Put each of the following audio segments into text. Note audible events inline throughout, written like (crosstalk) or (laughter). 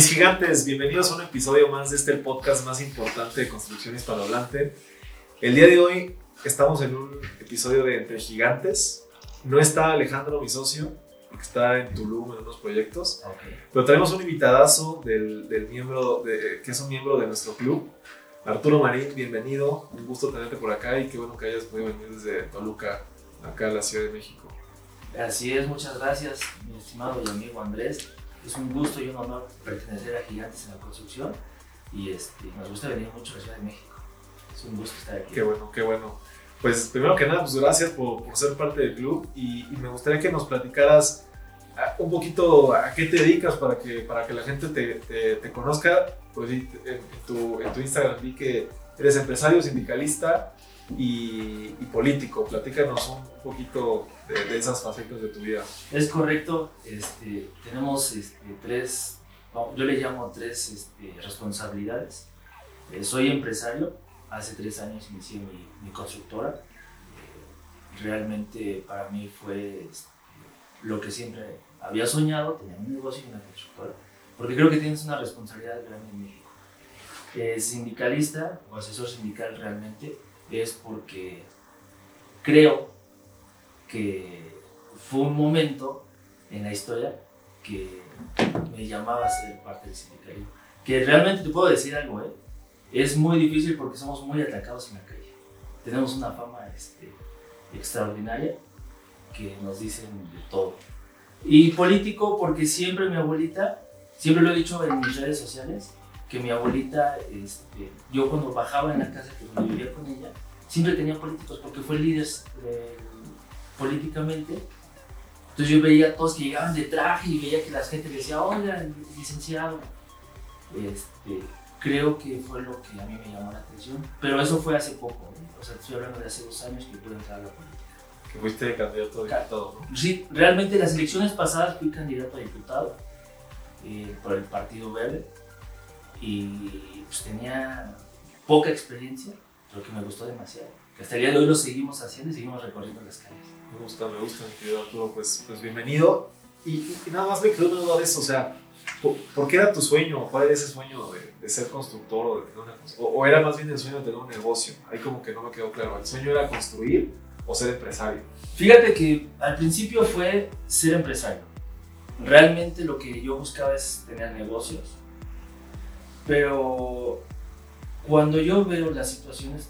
Mis gigantes, bienvenidos a un episodio más de este podcast más importante de construcción hispanohablante. El día de hoy estamos en un episodio de Entre Gigantes. No está Alejandro, mi socio, porque está en Tulum en unos proyectos. Pero tenemos un invitadazo del, del miembro de, que es un miembro de nuestro club, Arturo Marín. Bienvenido, un gusto tenerte por acá y qué bueno que hayas podido venir desde Toluca, acá a la Ciudad de México. Así es, muchas gracias, mi estimado y amigo Andrés es un gusto y un honor pertenecer a Gigantes en la Construcción y este, nos gusta venir mucho a la Ciudad de México. Es un gusto estar aquí. Qué bueno, qué bueno. Pues primero que nada, pues gracias por, por ser parte del club y, y, me gustaría que nos platicaras ah, un poquito a qué te dedicas para que, para que la gente te, te, te conozca. Pues en, en, tu, en tu Instagram vi que eres empresario, sindicalista y, y político. Platícanos un poquito de, de, esas facetas de tu vida. Es correcto, este, tenemos este, tres, yo le llamo tres este, responsabilidades. Eh, soy empresario, hace tres años inicié mi, mi constructora. Eh, realmente para mí fue este, lo que siempre había soñado, tener un negocio y una constructora, porque creo que tienes una responsabilidad grande en México. Eh, sindicalista o asesor sindical realmente es porque creo que fue un momento en la historia que me llamaba a ser parte del sindicalismo. Que realmente te puedo decir algo, ¿eh? es muy difícil porque somos muy atacados en la calle. Tenemos una fama este, extraordinaria que nos dicen de todo. Y político porque siempre mi abuelita, siempre lo he dicho en mis redes sociales, que mi abuelita, este, yo cuando bajaba en la casa que vivía con ella, siempre tenía políticos porque fue líder eh, políticamente. Entonces yo veía a todos que llegaban de traje y veía que la gente decía, oiga, licenciado. Este, creo que fue lo que a mí me llamó la atención. Pero eso fue hace poco, ¿eh? o sea, estoy hablando de hace dos años que pude entrar a la política. Que fuiste candidato a diputado, ¿no? Sí, realmente las elecciones pasadas fui candidato a diputado eh, por el Partido Verde y pues tenía poca experiencia, pero que me gustó demasiado. Que hasta el día de hoy lo seguimos haciendo y seguimos recorriendo las calles. Me gusta, me gusta, mi querido Arturo, pues, pues bienvenido. Y, y, nada más me quedó una duda de eso, o sea, ¿por, ¿por, qué era tu sueño? ¿Cuál era ese sueño de, de ser constructor o, de tener una, o, o, era más bien el sueño de tener un negocio? Ahí como que no me quedó claro. ¿El sueño era construir o ser empresario? Fíjate que al principio fue ser empresario. Realmente lo que yo buscaba es tener negocios. Pero cuando yo veo las situaciones,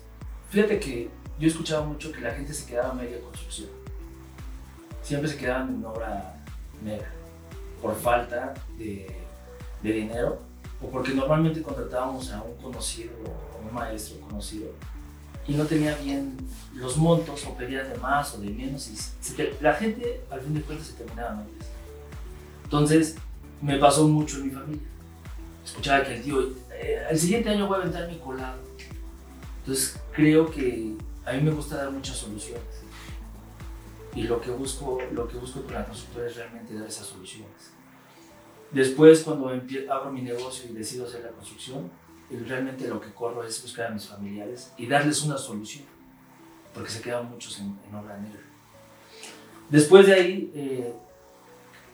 fíjate que yo escuchaba mucho que la gente se quedaba media construcción. Siempre se quedaban en obra mega por falta de, dinero o porque normalmente contratábamos a un conocido o un maestro conocido y no tenía bien los montos o pedía de más o de menos y la gente al fin de cuentas se terminaba medias. Entonces me pasó mucho en mi familia. Escuchaba que el tío, el siguiente año voy a aventar mi colado. Entonces creo que a mí me gusta dar muchas soluciones y lo que busco, lo que busco con la constructora es realmente dar esas soluciones. Después, cuando abro mi negocio y decido hacer la construcción, realmente lo que corro es buscar a mis familiares y darles una solución, porque se quedan muchos en, en obra negra. Después de ahí, eh,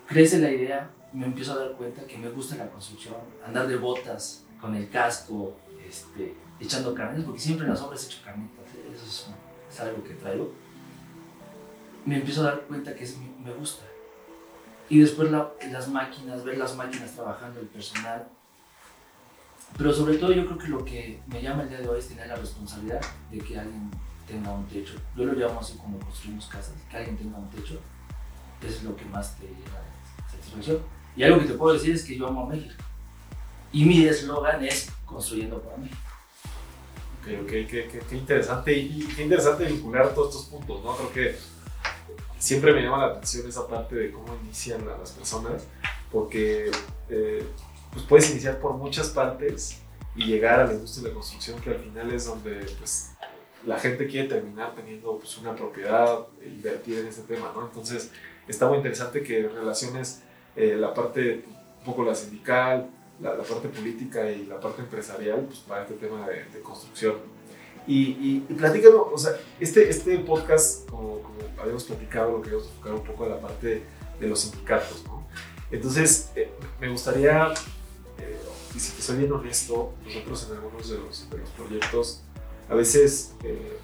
crece la idea, me empiezo a dar cuenta que me gusta la construcción, andar de botas, con el casco, este, echando carnes, porque siempre en las obras he hecho carnitas, ¿eh? eso es, es algo que traigo me empiezo a dar cuenta que es, me gusta. Y después la, las máquinas, ver las máquinas trabajando, el personal. Pero sobre todo yo creo que lo que me llama el día de hoy es tener la responsabilidad de que alguien tenga un techo. Yo lo llamo así como construimos casas, que alguien tenga un techo. Es lo que más te lleva a satisfacción. Y algo que te puedo decir es que yo amo a México. Y mi eslogan es construyendo para México. Ok, ok, qué, qué, interesante. Y qué interesante vincular todos estos puntos, ¿no? Creo que siempre me llama la atención esa parte de cómo inician a las personas, porque eh, pues puedes iniciar por muchas partes y llegar a la industria de la construcción, que al final es donde pues, la gente quiere terminar teniendo pues, una propiedad, invertir en ese tema, ¿no? Entonces, está muy interesante que relaciones eh, la parte, un poco la sindical, la, la, parte política y la parte empresarial pues, para este tema de, de construcción. Y, y, y platícanos, o sea, este, este podcast, como, como habíamos platicado, lo queríamos enfocar un poco a la parte de los sindicatos, ¿no? Entonces, eh, me gustaría eh, si te soy bien honesto, nosotros en algunos de los, de los proyectos, a veces eh,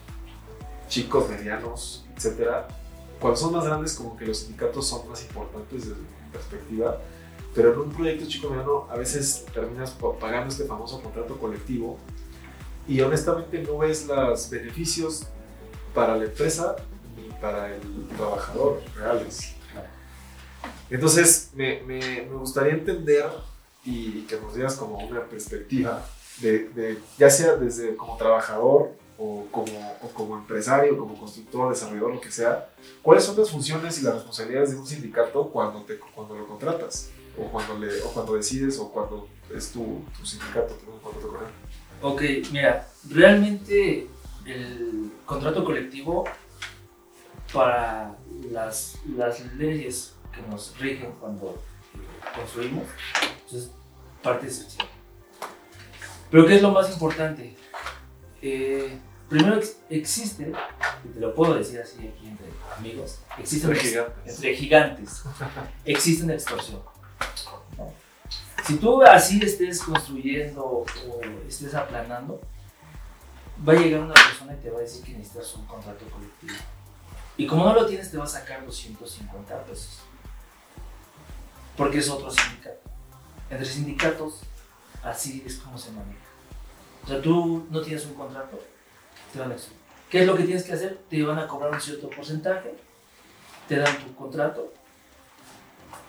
chicos, medianos, etcétera, cuando son más grandes, como que los sindicatos son más importantes desde perspectiva, pero en un proyecto chico mediano, a veces terminas pagando este famoso contrato colectivo y honestamente no ves los beneficios para la empresa ni para el trabajador reales. Entonces, me, gustaría entender y que nos dieras como una perspectiva de, de, ya sea desde como trabajador o como, como empresario, como constructor, desarrollador, lo que sea, ¿cuáles son las funciones y las responsabilidades de un sindicato cuando, te, cuando lo contratas? O cuando, le, o cuando decides o cuando es tu, tu sindicato, cuando te Ok, mira, realmente el contrato colectivo para las, las leyes que nos rigen cuando construimos, pues es parte esencial. Pero ¿qué es lo más importante? Eh, primero existe, y te lo puedo decir así aquí entre amigos, existen entre gigantes, entre gigantes existen extorsión. Si tú así estés construyendo o estés aplanando, va a llegar una persona y te va a decir que necesitas un contrato colectivo. Y como no lo tienes, te va a sacar 250 pesos. Porque es otro sindicato. Entre sindicatos, así es como se maneja. O sea, tú no tienes un contrato, te van a ¿Qué es lo que tienes que hacer? Te van a cobrar un cierto porcentaje, te dan tu contrato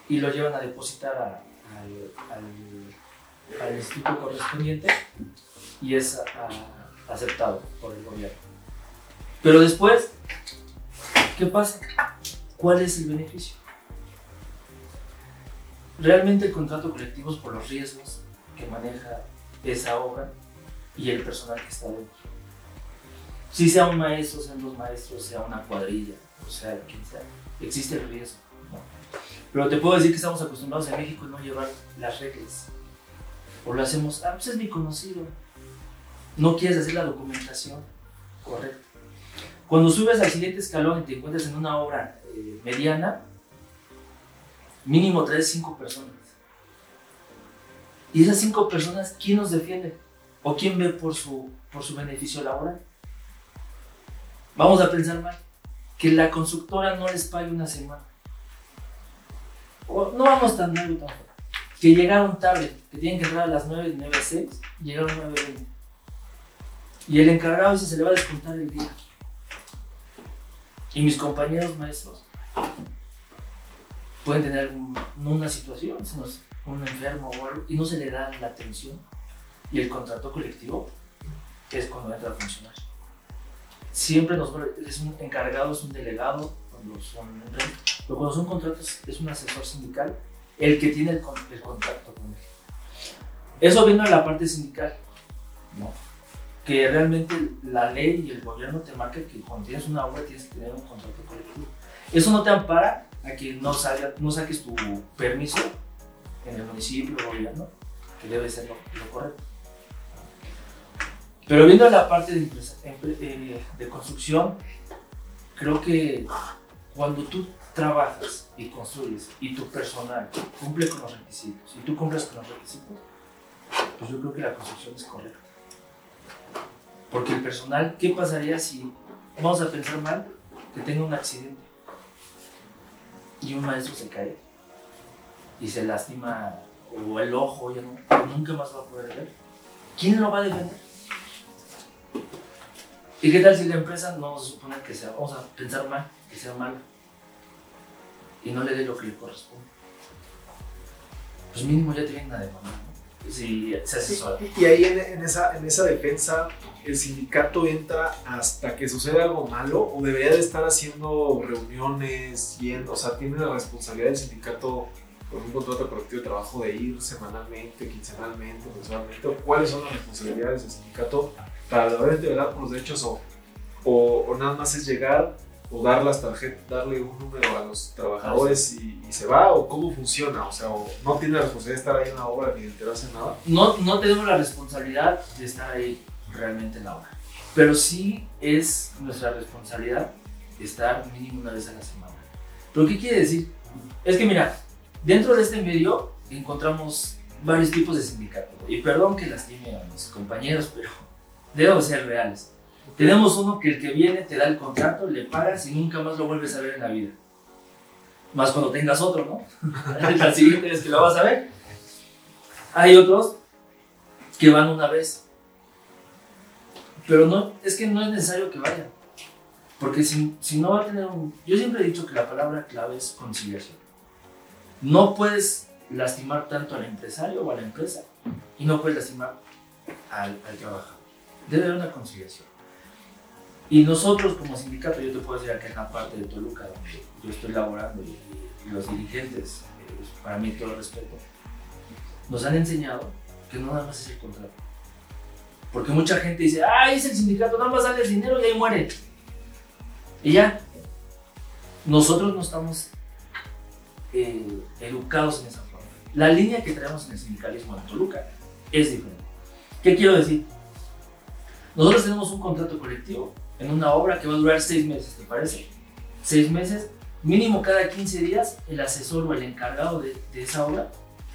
y lo llevan a depositar al, al, instituto correspondiente y es aceptado por el gobierno. Pero después, ¿qué pasa? ¿Cuál es el beneficio? Realmente el contrato colectivo es por los riesgos que maneja esa obra y el personal que está dentro. Si sea un maestro, sean dos maestros, sea una cuadrilla, o sea, quien sea, existe el riesgo. Pero te puedo decir que estamos acostumbrados en México a no llevar las reglas. O lo hacemos, ah, pues es mi conocido. No quieres hacer la documentación correcta. Cuando subes al siguiente escalón y te encuentras en una obra eh, mediana, mínimo traes cinco personas. Y esas cinco personas, ¿quién nos defiende? ¿O quién ve por su, por su beneficio laboral? Vamos a pensar mal. Que la constructora no les pague una semana. No vamos tan mal Que llegaron tarde, que tienen que entrar a las 9, 9 6, llegaron a 9 20. Y el encargado dice, se le va a descontar el día. Y mis compañeros maestros pueden tener una situación, un enfermo o algo, y no se le da la atención. Y el contrato colectivo es cuando entra a funcionar. Siempre nosotros, es un encargado, es un delegado, cuando son, pero cuando son contratos es un asesor sindical el que tiene el, el contacto con él. Eso viene a la parte sindical, ¿no? que realmente la ley y el gobierno te marca que cuando tienes una obra tienes que tener un contrato colectivo. Eso no te ampara a que no, salga, no saques tu permiso en el municipio o gobierno, que debe ser lo, correcto. Pero viendo la parte de, construcción, creo que cuando tú trabajas y construyes y tu personal cumple con los requisitos y tú cumples con los requisitos, pues yo creo que la construcción es correcta. Porque el personal, ¿qué pasaría si, vamos a pensar mal, que tenga un accidente y un maestro se cae y se lastima o el ojo, ya no, nunca más va a poder ver? ¿Quién lo va a defender? ¿Y qué tal si la empresa no se supone que sea, vamos a pensar mal, que sea malo y no le dé lo que le corresponde? Pues mínimo ya tienen una demanda, ¿no? Si se asesora. y ahí en, esa, en esa defensa, el sindicato entra hasta que sucede algo malo o debería de estar haciendo reuniones, yendo, o sea, tiene la responsabilidad del sindicato con un contrato colectivo de trabajo de ir semanalmente, quincenalmente, mensualmente, o cuáles son las responsabilidades del sindicato para de velar por los derechos o, o, nada más es llegar o dar las tarjetas, darle un número a los trabajadores y, se va o cómo funciona, o sea, no tiene la responsabilidad de estar ahí en la obra ni de enterarse nada. No, no tenemos la responsabilidad de estar ahí realmente en la obra. Pero sí es nuestra responsabilidad estar mínimo una vez a la semana. ¿Pero qué quiere decir? Es que mira, dentro de este medio encontramos varios tipos de sindicatos. Y perdón que lastime a mis compañeros, pero (laughs) debemos ser reales. Tenemos uno que el que viene te da el contrato, le pagas y nunca más lo vuelves a ver en la vida. Más cuando tengas otro, ¿no? (laughs) la siguiente vez que lo vas a ver. Hay otros que van una vez. Pero no, es que no es necesario que vayan. Porque si, si no va a tener un... Yo siempre he dicho que la palabra clave es conciliación. No puedes lastimar tanto al empresario o a la empresa y no puedes lastimar al, al trabajador. Debe haber una conciliación. Y nosotros como sindicato, yo te puedo decir acá en la parte de Toluca, donde yo estoy laborando y, los dirigentes, eh, para mí todo respeto, nos han enseñado que no nada más es el contrato. Porque mucha gente dice, ah, es el sindicato, nada más sale el dinero y ahí muere. Y ya. Nosotros no estamos educados en esa forma. La línea que traemos en el sindicalismo en Toluca es diferente. ¿Qué quiero decir? Nosotros tenemos un contrato colectivo en una obra que va a durar seis meses, ¿te parece? Seis meses, mínimo cada 15 días, el asesor o el encargado de, de esa obra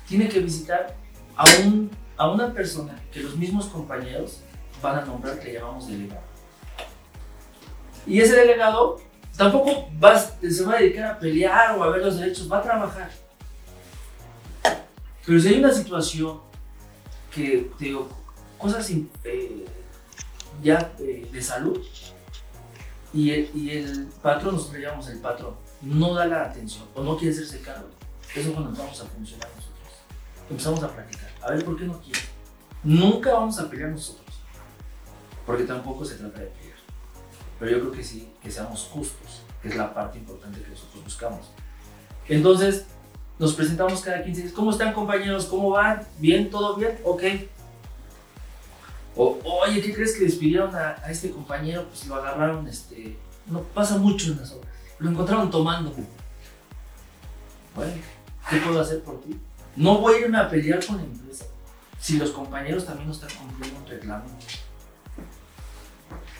tiene que visitar a, un, a una persona que los mismos compañeros van a nombrar que llamamos delegado. Y ese delegado tampoco va, se va a dedicar a pelear o a ver los derechos, va a trabajar. Pero si hay una situación que, te digo, cosas eh, ya eh, de salud, y el, y el patrón, nosotros le llamamos el patrón, no da la atención o no quiere hacerse cargo, eso es cuando vamos a funcionar nosotros. Empezamos a practicar. A ver, ¿por qué no quiere? Nunca vamos a pelear nosotros, porque tampoco se trata de pelear. Pero yo creo que sí, que seamos justos, que es la parte importante que nosotros buscamos. Entonces, nos presentamos cada 15 días. ¿Cómo están compañeros? ¿Cómo van? ¿Bien? ¿Todo bien? Ok. O, oye, ¿qué crees que despidieron a, a, este compañero? Pues lo agarraron, este... No pasa mucho en las obras. Lo encontraron tomando. Bueno, ¿qué puedo hacer por ti? No voy a irme a pelear con la empresa si los compañeros también no están cumpliendo un reclamo.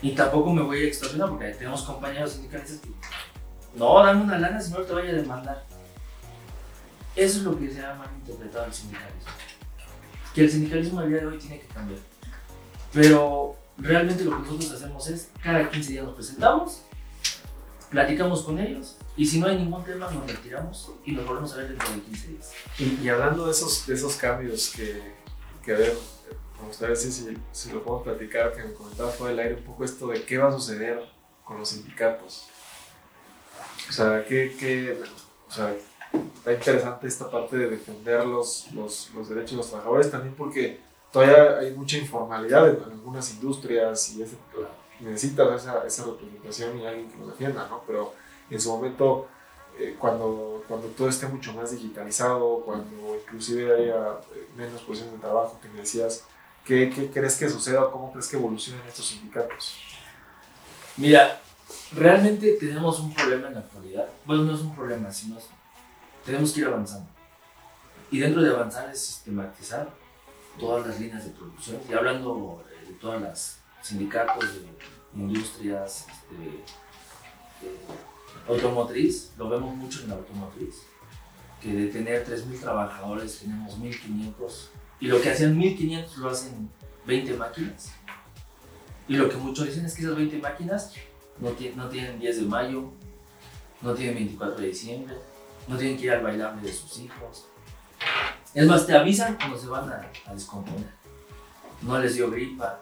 Y tampoco me voy a extorsionar porque tenemos compañeros sindicalistas que no, dame una lana si no te vaya a demandar. Eso es lo que se ha malinterpretado el sindicalismo. Que el sindicalismo al día de hoy tiene que cambiar. Pero realmente lo que nosotros hacemos es, cada 15 días nos presentamos, platicamos con ellos y si no hay ningún tema nos retiramos y nos volvemos a ver dentro de 15 días. Y, y hablando de esos, de esos cambios que, que a ver, me gustaría decir si, si lo podemos platicar, que me comentaba fuera del aire un poco esto de qué va a suceder con los sindicatos. O sea, qué, qué o sea, está interesante esta parte de defender los, los, los, derechos de los trabajadores también porque todavía hay mucha informalidad en, algunas industrias y ese, necesitas esa, esa, representación y alguien que lo defienda, ¿no? Pero en su momento, eh, cuando, cuando todo esté mucho más digitalizado, cuando inclusive haya eh, menos posiciones de trabajo que me decías, ¿qué, ¿qué, crees que suceda o cómo crees que evolucionen estos sindicatos? Mira, realmente tenemos un problema en la actualidad. Bueno, no es un problema, sino tenemos que ir avanzando. Y dentro de avanzar es sistematizar todas las líneas de producción. Y hablando de todas las sindicatos de industrias, este, automotriz, lo vemos mucho en la automotriz, que de tener 3.000 trabajadores tenemos 1.500 y lo que hacían 1.500 lo hacen 20 máquinas. Y lo que muchos dicen es que esas 20 máquinas no, tienen 10 de mayo, no tienen 24 de diciembre, no tienen que ir al bailable de sus hijos. Es más, te avisan cuando se van a, descomponer. No les dio gripa,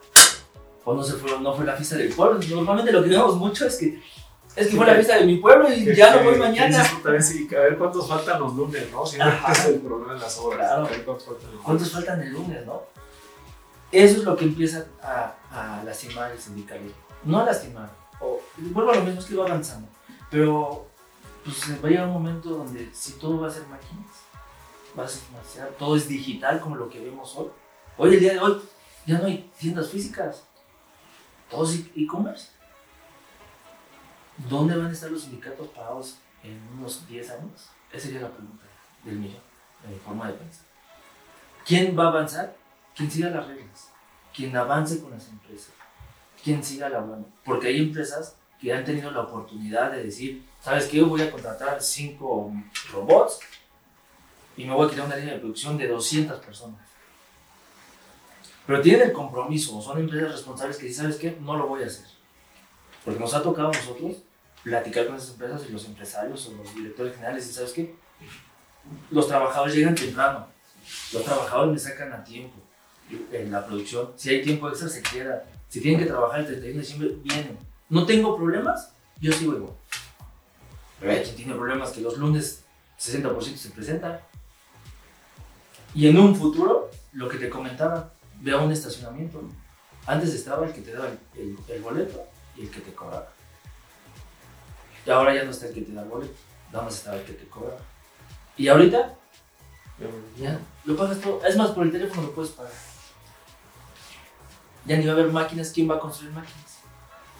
o no, se fue, no fue la fiesta del pueblo. Normalmente lo que vemos mucho es que es que sí, fue la fiesta de mi pueblo y ya no voy mañana. También sí, a ver cuántos faltan los lunes, ¿no? Siempre es el problema en las obras. Claro. A ver cuántos faltan ¿Cuántos faltan el lunes, no? Eso es lo que empieza a, a lastimar el sindicalismo. No a lastimar. O, vuelvo a lo mismo, es que va avanzando. Pero pues va a llegar un momento donde si todo va a ser máquinas, va a ser demasiado, todo es digital como lo que vemos hoy. Hoy, el día de hoy, ya no hay tiendas físicas. Todo es e-commerce. ¿Dónde van a estar los sindicatos parados en unos 10 años? Esa sería la pregunta del millón, de mi forma de pensar. ¿Quién va a avanzar? Quien siga las reglas, quien avance con las empresas, quien siga laborando. Porque hay empresas que han tenido la oportunidad de decir, ¿sabes qué? Yo voy a contratar cinco robots y me voy a quitar una línea de producción de 200 personas. Pero tienen el compromiso, son empresas responsables que si sabes qué, no lo voy a hacer. Porque nos ha tocado a nosotros platicar con esas empresas y los empresarios o los directores generales y sabes qué, los trabajadores llegan temprano, los trabajadores me sacan a tiempo en la producción, si hay tiempo extra se queda, si tienen que trabajar el 31 de diciembre, vienen. No tengo problemas, yo sigo igual. Pero hay quien tiene problemas que los lunes 60% se presenta. Y en un futuro, lo que te comentaba, ve a un estacionamiento. Antes estaba el que te daba el, boleto y el que te cobraba. Y ahora ya no está el que te da boleto, nada más estaba el que te cobraba. Y ahorita, ya, lo pagas todo. Es más, por el teléfono lo puedes pagar. Ya ni va a haber máquinas, ¿quién va a construir máquinas?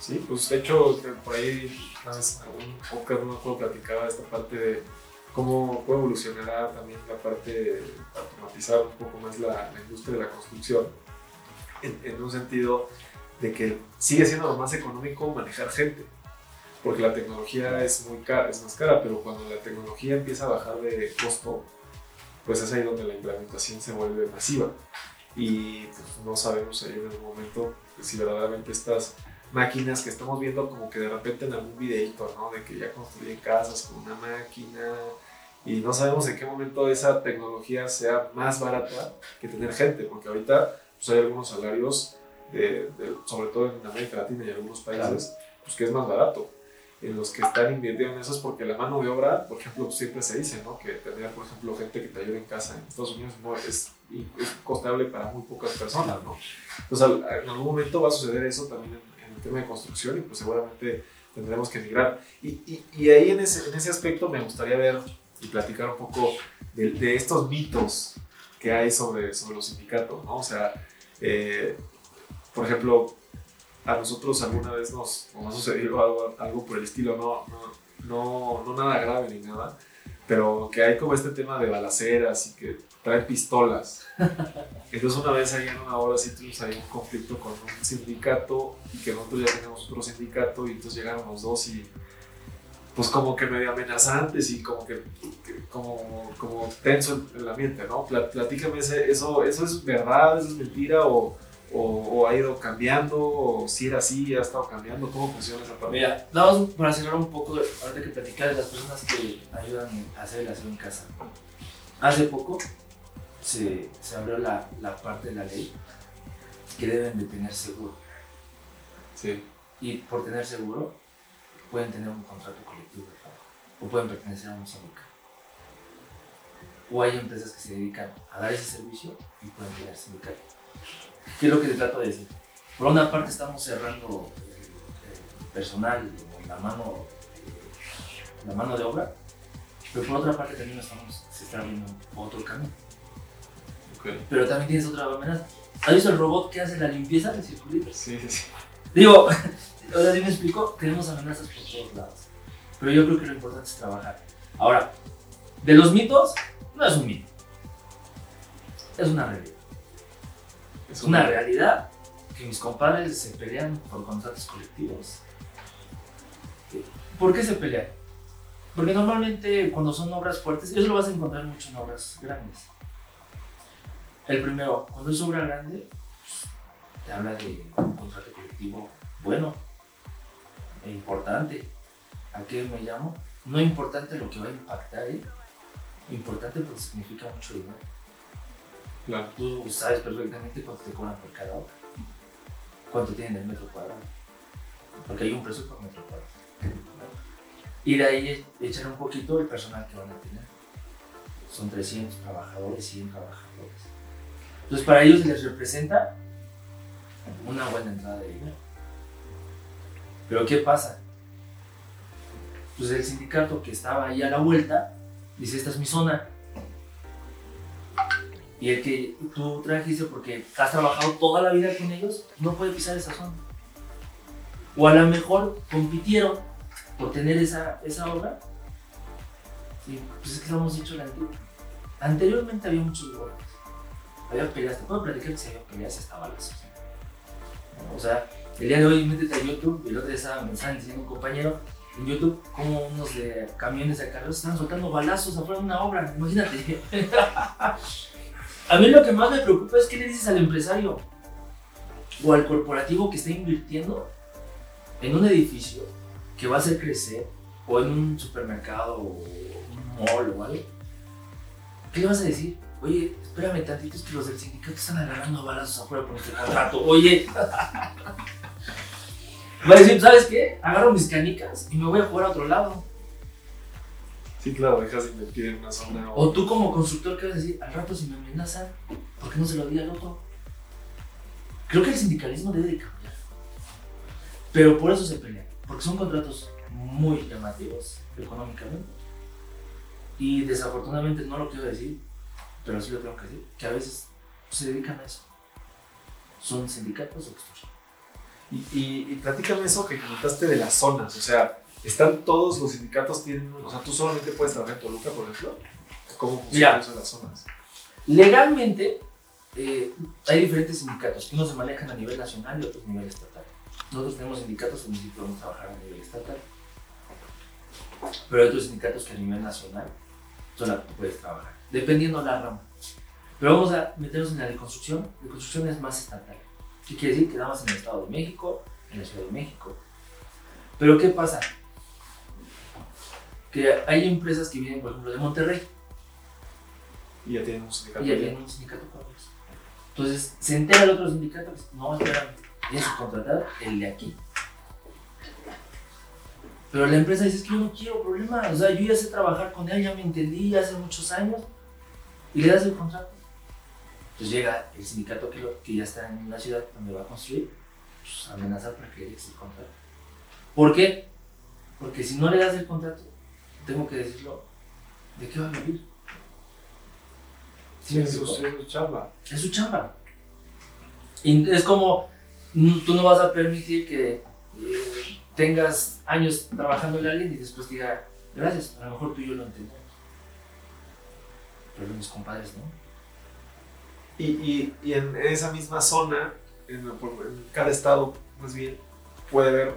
Sí, pues de hecho, por ahí una vez algún podcast no me acuerdo platicaba esta parte de cómo puede evolucionar también la parte de automatizar un poco más la, industria de la construcción, en, un sentido de que sigue siendo lo más económico manejar gente, porque la tecnología es muy cara, es más cara, pero cuando la tecnología empieza a bajar de costo, pues es ahí donde la implementación se vuelve masiva. Y pues, no sabemos ahí en algún momento si verdaderamente estas máquinas que estamos viendo como que de repente en algún videito, ¿no? De que ya construyen casas con una máquina, y no sabemos en qué momento esa tecnología sea más barata que tener gente, porque ahorita pues, hay algunos salarios, de, sobre todo en América Latina y algunos países, pues que es más barato. En los que están invirtiendo en eso es porque la mano de obra, por ejemplo, siempre se dice ¿no? que tener, por ejemplo, gente que te ayude en casa en Estados Unidos no es, es costable para muy pocas personas. ¿no? Entonces, en algún momento va a suceder eso también en, el tema de construcción y pues seguramente tendremos que emigrar. Y, y, y ahí en ese, en ese aspecto me gustaría ver y platicar un poco de, estos mitos que hay sobre, sobre los sindicatos, ¿no? O sea, eh, por ejemplo, a nosotros alguna vez nos, nos ha sucedido algo, algo, por el estilo, no, no, no, nada grave ni nada, pero que hay como este tema de balaceras y que traen pistolas. (laughs) Entonces una vez ahí en una hora sí tuvimos ahí un conflicto con un sindicato y que nosotros ya tenemos otro sindicato y entonces llegaron los dos y pues como que medio amenazantes y como que, como, como tenso el ambiente, ¿no? Platícame, ese, eso, ¿eso es verdad, eso es mentira o, o, ha ido cambiando o si era así, ha estado cambiando? ¿Cómo funciona esa parte? Mira, vamos para cerrar un poco, ahorita que platicar de las personas que ayudan a hacer el aseo en casa. Hace poco se, se abrió la, la parte de la ley que deben de tener seguro. Sí. Y por tener seguro pueden tener un contrato colectivo o pueden pertenecer a un sindicato. O hay empresas que se dedican a dar ese servicio y pueden tener sindicato. ¿Qué es lo que te trato de decir? Por una parte estamos cerrando el, personal o la mano, la mano de obra, pero por otra parte también estamos, se está abriendo otro camino. Pero también tienes otra amenaza. ¿Has visto el robot que hace la limpieza de circulitos? Sí, sí, sí. Digo, (laughs) Ahora sí me explico, tenemos amenazas por todos lados. Pero yo creo que lo importante es trabajar. Ahora, de los mitos, no es un mito. Es una realidad. Es una realidad que mis compadres se pelean por contratos colectivos. ¿Por qué se pelean? Porque normalmente cuando son obras fuertes, eso lo vas a encontrar mucho en obras grandes. El primero, cuando es obra grande, te habla de un contrato colectivo bueno, importante. ¿A qué me llamo? No importante lo que va a impactar, ¿eh? Importante porque significa mucho dinero. Claro. Tú sabes perfectamente cuánto te cobran por cada obra. Cuánto tienen el metro cuadrado. Porque hay un precio por metro cuadrado. Y de ahí echar un poquito el personal que van a tener. Son 300 trabajadores, 100 trabajadores. Entonces para ellos les representa una buena entrada de dinero. Pero ¿qué pasa? Pues el sindicato que estaba ahí a la vuelta dice, esta es mi zona. Y el que tú trajiste porque has trabajado toda la vida con ellos, no puede pisar esa zona. O a lo mejor compitieron por tener esa, esa obra. Sí, pues es que lo hemos dicho la anterior. Anteriormente había muchos golpes. Había peleas. Te puedo platicar que se había peleas hasta balas. O sea, el día de hoy métete a YouTube y el otro día estaba diciendo un compañero en YouTube como unos de camiones de carros están soltando balazos afuera de una obra, imagínate. (laughs) a mí lo que más me preocupa es qué le dices al empresario o al corporativo que está invirtiendo en un edificio que va a hacer crecer o en un supermercado o un mall o algo. ¿Qué le vas a decir? Oye, espérame tantito, es que los del sindicato están agarrando balazos afuera por nuestro contrato. Oye, (laughs) Va a decir, ¿sabes qué? Agarro mis canicas y me voy a jugar a otro lado. Sí, claro, dejas de invertir en una zona. O tú como constructor, ¿qué vas a decir? Al rato si me amenazan, ¿por qué no se lo di al otro? Creo que el sindicalismo debe de cambiar. Pero por eso se pelean. Porque son contratos muy llamativos económicamente. Y desafortunadamente no lo quiero decir, pero sí lo tengo que decir, que a veces se dedican a eso. Son sindicatos o construcción. Y, y, y platícame eso que comentaste de las zonas, o sea, ¿están todos los sindicatos tienen, o sea, tú solamente puedes trabajar en Toluca, por ejemplo? ¿Cómo funciona Mira. eso de las zonas? Legalmente, eh, hay diferentes sindicatos, que unos se manejan a nivel nacional y otros a nivel estatal. Nosotros tenemos sindicatos donde sí podemos trabajar a nivel estatal. Pero hay otros sindicatos que a nivel nacional solo puedes trabajar, dependiendo la rama. Pero vamos a meternos en la de construcción. La construcción es más estatal. ¿Qué quiere decir? Que nada más en el Estado de México, en la Ciudad de México. Pero ¿qué pasa? Que hay empresas que vienen, por ejemplo, de Monterrey Y ya tienen un sindicato. y ya tienen un sindicato ellos. Entonces se entera el otro sindicato que no, espérame, tienes que contratar el de aquí. Pero la empresa dice, es que yo no quiero problema, o sea, yo ya sé trabajar con él, ya me entendí hace muchos años, y le das el contrato. Entonces llega el sindicato que, lo- que ya está en la ciudad donde va a construir, pues, a amenazar para que le des el contrato. ¿Por qué? Porque si no le das el contrato, tengo que decirlo, ¿de qué va a vivir? ¿Sí es su, explico? es su chamba. Es su chamba. Y es como, mm, tú no vas a permitir que eh, tengas años trabajando en alguien y después diga, gracias, a lo mejor tú y yo lo entendemos. Pero mis compadres no. Y, y, y en esa misma zona, en, en cada estado, más bien, puede haber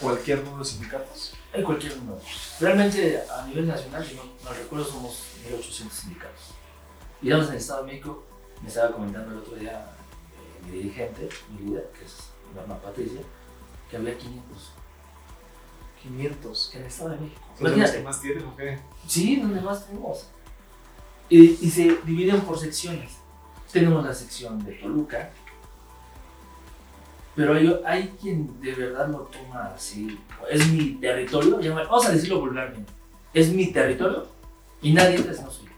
cualquier número de sindicatos. Hay cualquier número. Realmente a nivel nacional, si no no recuerdo, somos 1800 sindicatos. Y digamos en el Estado de México, me estaba comentando el otro día eh, mi dirigente, mi líder, que es Norma Patricia, que había 500 500. en el Estado de México. ¿Son los Imagínate. que más tienen o qué? Sí, donde más tenemos. Y, y se dividen por secciones. Tenemos la sección de Toluca, pero hay, hay quien de verdad lo toma así. Es mi territorio, vamos a decirlo vulgarmente. Es mi territorio y nadie entra no soy yo.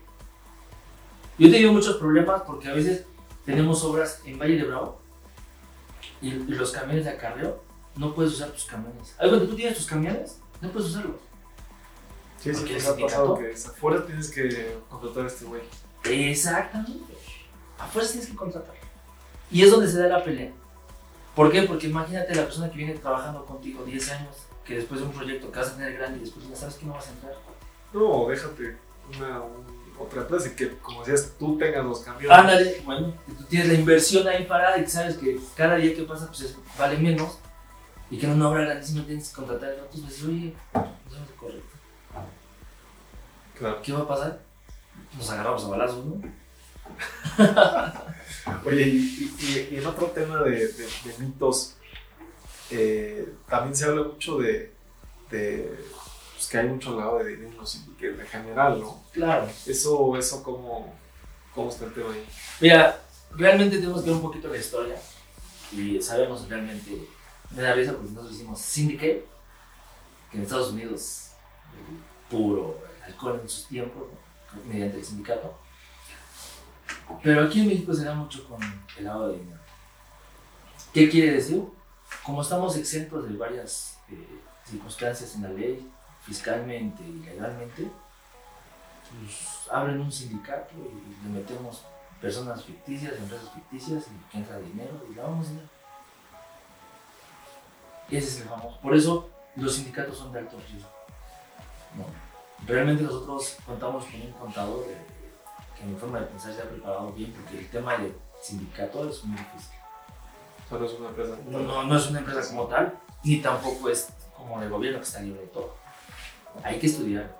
He tenido muchos problemas porque a veces tenemos obras en Valle de Bravo y, y los camiones de acarreo no puedes usar tus camiones. Ahí cuando tú tienes tus camiones, no puedes usarlos. Sí, nos el ha pasado que es afuera tienes que contratar a este güey. Exactamente. A fuerza tienes que contratar. Y es donde se da la pelea. ¿Por qué? Porque imagínate la persona que viene trabajando contigo 10 años, que después de un proyecto que vas a tener grande y después ya sabes que no vas a entrar. No, déjate una, un- otra empresa y que, como decías, tú tengas los camiones. Ándale, bueno, que tú tienes la inversión ahí parada y que sabes que cada día que pasa pues es- vale menos y que en una obra grandísima tienes que contratar a otros, pues oye, no es correcto. Claro. ¿Qué va a pasar? Nos agarramos a balazos, ¿no? (laughs) Oye, y, y- y en otro tema de, de- de mitos, eh, también se habla mucho de, de, pues, que hay mucho lado de dinero en general, ¿no? Claro. Eso, eso ¿cómo, cómo está el tema ahí? Mira, realmente tenemos que ver un poquito la historia y sabemos realmente, me da risa porque nosotros hicimos Syndicate, que en Estados Unidos, eh, puro alcohol en sus tiempos, mediante el sindicato. Pero aquí en México se da mucho con el lavado de dinero. ¿Qué quiere decir? Como estamos exentos de varias eh, circunstancias en la ley, fiscalmente y legalmente, pues abren un sindicato y le metemos personas ficticias, empresas ficticias y que entra dinero y lavamos dinero. Y ese es el famoso. Por eso los sindicatos son de alto riesgo. Realmente nosotros contamos con un contador eh, que en mi forma de pensar se ha preparado bien porque el tema del sindicato es muy difícil. no es una empresa. No, no es una empresa como tal, ni tampoco es como el gobierno que está libre de todo. Hay que estudiar.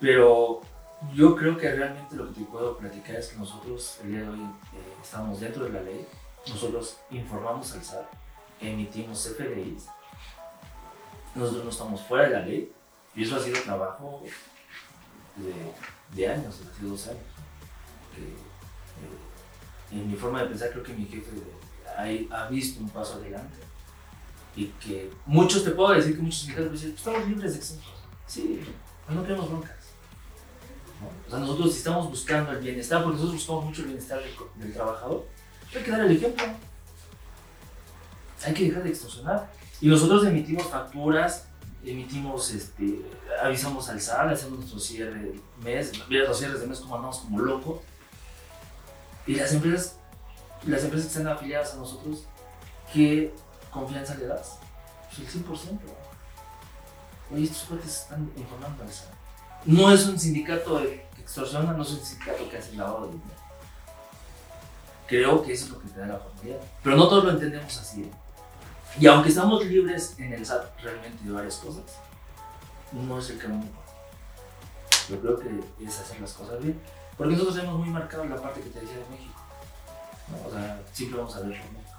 Pero yo creo que realmente lo que te puedo platicar es que nosotros el día de hoy eh, estamos dentro de la ley, nosotros informamos al SAT, emitimos CFDIs, nosotros no estamos fuera de la ley y eso ha sido trabajo de, de años, de hace dos años. Eh, en mi forma de pensar creo que mi jefe ha, ha visto un paso adelante y que muchos, te puedo decir que muchos sindicatos dicen, estamos libres de exentos. Sí, no queremos broncas. O sea, nosotros si estamos buscando el bienestar, porque nosotros buscamos mucho el bienestar del, trabajador, hay que dar el ejemplo. Hay que dejar de extorsionar. Y nosotros emitimos facturas, emitimos, este, avisamos al SAL, hacemos nuestro cierre de mes, los cierres de mes como andamos como locos. Y las empresas, las empresas que están afiliadas a nosotros, ¿qué confianza le das? Pues el 100%. Oye, estos cuates están informando SAL. No es un sindicato que extorsiona, no es un sindicato que hace lavado de dinero. Creo que eso es lo que te da la formalidad. Pero no todos lo entendemos así. ¿eh? Y aunque estamos libres en el SAT realmente de varias cosas, no es el camino. Yo creo que es hacer las cosas bien. Porque nosotros tenemos muy marcado la parte que te decía de México. ¿no? O sea, siempre vamos a ver por México.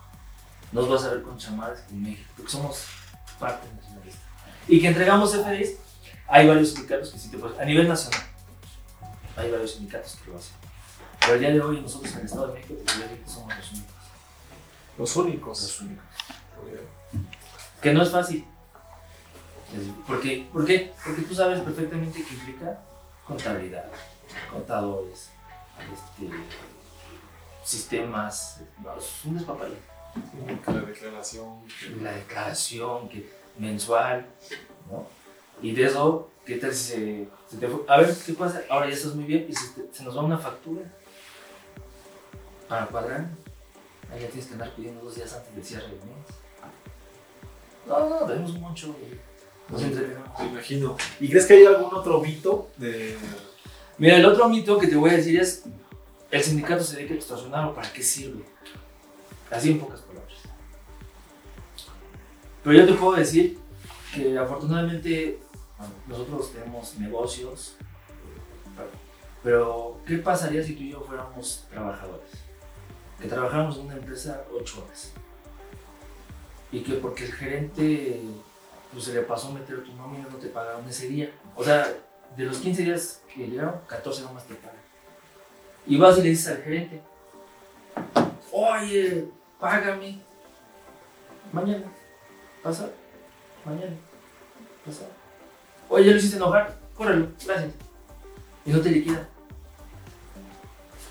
Nos vas a ver con chamadas en México, porque somos parte nacionalista. Y que entregamos FDIs, hay varios sindicatos que sí te pueden. A nivel nacional, hay varios sindicatos que lo hacen. Pero el día de hoy, nosotros en el Estado de México, te somos los únicos. Los únicos. Los únicos. Que no es fácil. ¿Por qué? ¿Por qué? Porque tú sabes perfectamente que implica contabilidad, contadores, este, sistemas, es un despapalle. Que la declaración. La declaración que, mensual, ¿no? Y de eso, ¿qué tal si se, se te fue? A ver, ¿qué pasa? Ahora ya estás muy bien y se, te- se nos va una factura para cuadrar. Ahí ya tienes que andar pidiendo dos días antes del cierre del mes. No, no, tenemos mucho. Nos entretenemos. Me imagino. ¿Y crees que hay algún otro mito de. Mira, el otro mito que te voy a decir es, ¿el sindicato se dedica a extorsionar o para qué sirve? Así en pocas palabras. Pero yo te puedo decir que afortunadamente nosotros tenemos negocios, pero ¿qué pasaría si tú y yo fuéramos trabajadores? Que trabajáramos en una empresa ocho horas. Y que porque el gerente pues, se le pasó meter tu nómina no te pagaron ese día. O sea, de los 15 días que llegaron, 14 nomás te pagan. Y vas y le dices al gerente, oye, págame. Mañana, pasa, mañana, pasa. Oye, ya lo hiciste enojar, córrelo, gracias. Y no te liquidan.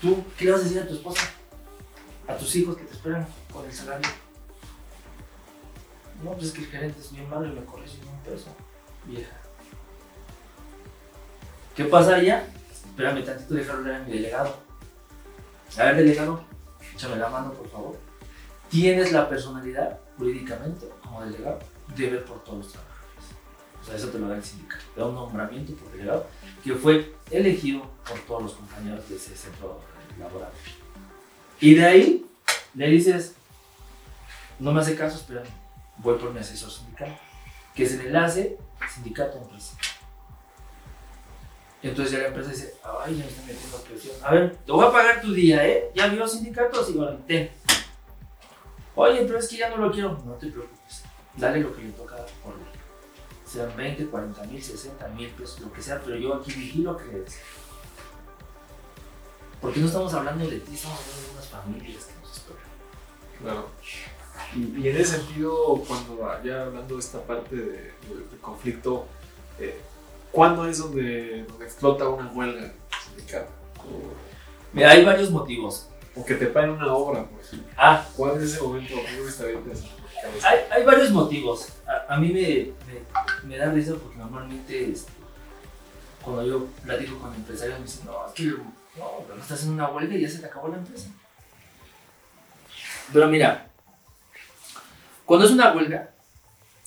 ¿Tú qué le vas a decir a tu esposa? A tus hijos que te esperan con el salario. No, pues es que el gerente es malo y me corre sin un peso. Vieja. ¿Qué pasa allá? Espérame tantito, dejarlo leer a mi delegado. A ver, delegado, échame la mano, por favor. Tienes la personalidad, jurídicamente, como delegado, de ver por todos los trabajadores. O sea, eso te lo da el sindicato. Da un nombramiento por delegado que fue elegido por todos los compañeros de ese centro laboral. Y de ahí le dices, no me hace caso, espérame, voy por mi asesor sindical, que es el enlace sindicato-empresa. Entonces ya la empresa dice, ay, ya me están metiendo presión. A ver, te voy a pagar tu día, ¿eh? ¿Ya vio sindicatos? Y bueno, ten. Oye, pero es que ya no lo quiero. No te preocupes. Dale lo que le toca por ley. Sean 20, 40 mil, 60 mil pesos, lo que sea, pero yo aquí vigilo que es. Porque no estamos hablando de ti, estamos hablando de unas familias que nos esperan. Claro. Y, y en ese sentido, cuando ya hablando de esta parte de, de- de conflicto, eh, ¿cuándo es donde, donde explota una huelga sindical? Mira, hay varios motivos. O que te paguen una obra, por ejemplo. Ah, ¿Cuál es ese momento? Hay, hay varios motivos. A, a mí me, me, me da risa porque normalmente este, cuando yo platico con empresarios me dicen, no, es que no, pero no estás en una huelga y ya se te acabó la empresa. Pero mira, cuando es una huelga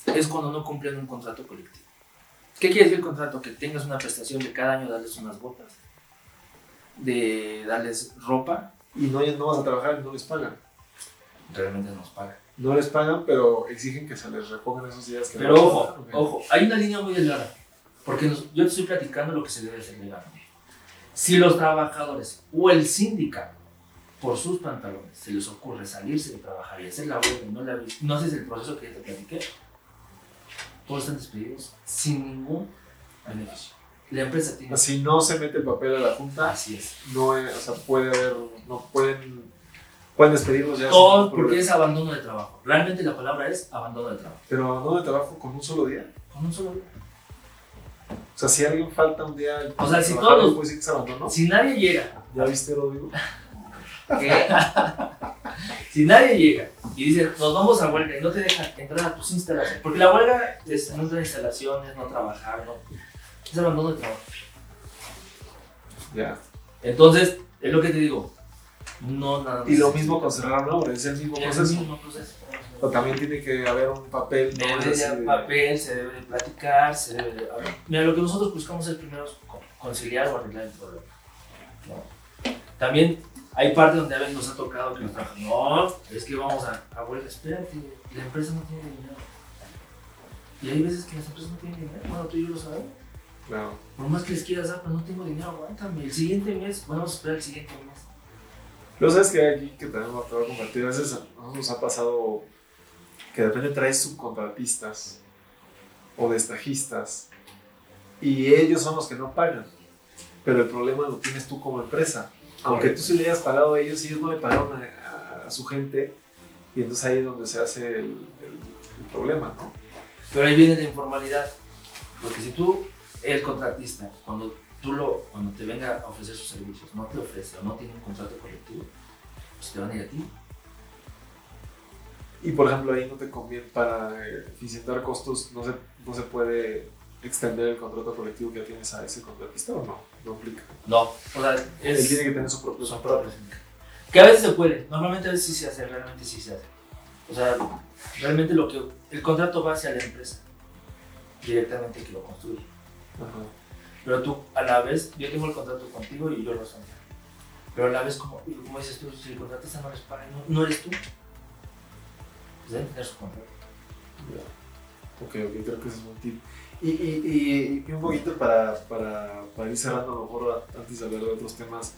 es cuando no cumplen un contrato colectivo. ¿Qué quiere decir el contrato? Que tengas una prestación de cada año darles unas botas, de darles ropa, Y no, no vas a trabajar no les pagan. realmente nos pagan. no les pagan, pero exigen que se les repongan esos días que Pero no ojo, trabajan, ¿ok? ojo, hay una línea muy delgada. Porque nos- yo te estoy platicando lo que se debe hacer legal. Si los trabajadores o el sindicato, por sus pantalones, se les ocurre salirse de trabajar y hacer la huelga y no, la, no haces el proceso que ya te platiqué, todos están despedidos sin ningún beneficio. La empresa tiene... Si no se mete el papel a la junta, Así es. no es- o sea, puede haber, no pueden, pueden despedirlos ya. Todo porque problema. es abandono de trabajo. Realmente la palabra es abandono de trabajo. Pero no de trabajo con un solo día. Con un solo día. O sea, si alguien falta un día, O sea, si todos- se abandonó. Si nadie llega ¿Ya viste, Rodrigo? (laughs) si nadie llega y dice nos vamos a huelga y no te dejan entrar a tus instalaciones, porque la huelga es no entrar a instalaciones, no trabajar, no, es abandono de trabajo. Ya. Entonces, es lo que te digo, no nada más. Y lo mismo con cerrar una obra, es el mismo Es el proceso. mismo proceso. Pero también tiene que haber un papel. ¿no? Debe de haber papel, se debe de platicar, se debe de... Mira, lo que nosotros buscamos es primero con- conciliar o arreglar el problema. ¿no? También hay parte donde a veces nos ha tocado que nos trabajan, no, es que vamos a, a huelga, espérate, la empresa no tiene dinero. Y hay veces que las empresas no tienen dinero, bueno, tú y yo lo sabemos. Claro. Por más que les quieras dar, pero no tengo dinero, aguántame. El siguiente mes, bueno, vamos a esperar el siguiente mes. Pero sabes que aquí que también te voy a compartir. A veces nos ha pasado que de repente traes subcontratistas o destajistas y ellos son los que no pagan. Pero el problema lo tienes tú como empresa. Aunque tú sí le hayas pagado a ellos, ellos no le pagaron a, a- a su gente. Y entonces ahí es donde se hace el, el- el problema, ¿no? Pero ahí viene la informalidad. Porque si tú, el contratista, cuando tú lo, cuando te venga a ofrecer sus servicios, no te ofrece o no tiene un contrato colectivo, pues te van a ir a ti. Y por ejemplo, ahí no te conviene para eficientar costos, no se, no se puede extender el contrato colectivo que ya tienes a ese contratista o no, no aplica. No, o sea, Él es, tiene que tener su propio son propios. Que a veces se puede, normalmente a veces sí se hace, realmente sí se hace. O sea, realmente lo que, el contrato va hacia la empresa, directamente que lo construye. Ajá. Pero tú, a la vez, yo tengo el contrato contigo y yo lo asumo. Pero a la vez, como, como dices tú, si el contratista no les paga, no, no eres tú. Pues deben tener su contrato. Ya. Ok, ok, creo que ese es un tip. Y, y, y, un poquito para, para, para ir cerrando, a lo mejor antes de hablar de otros temas,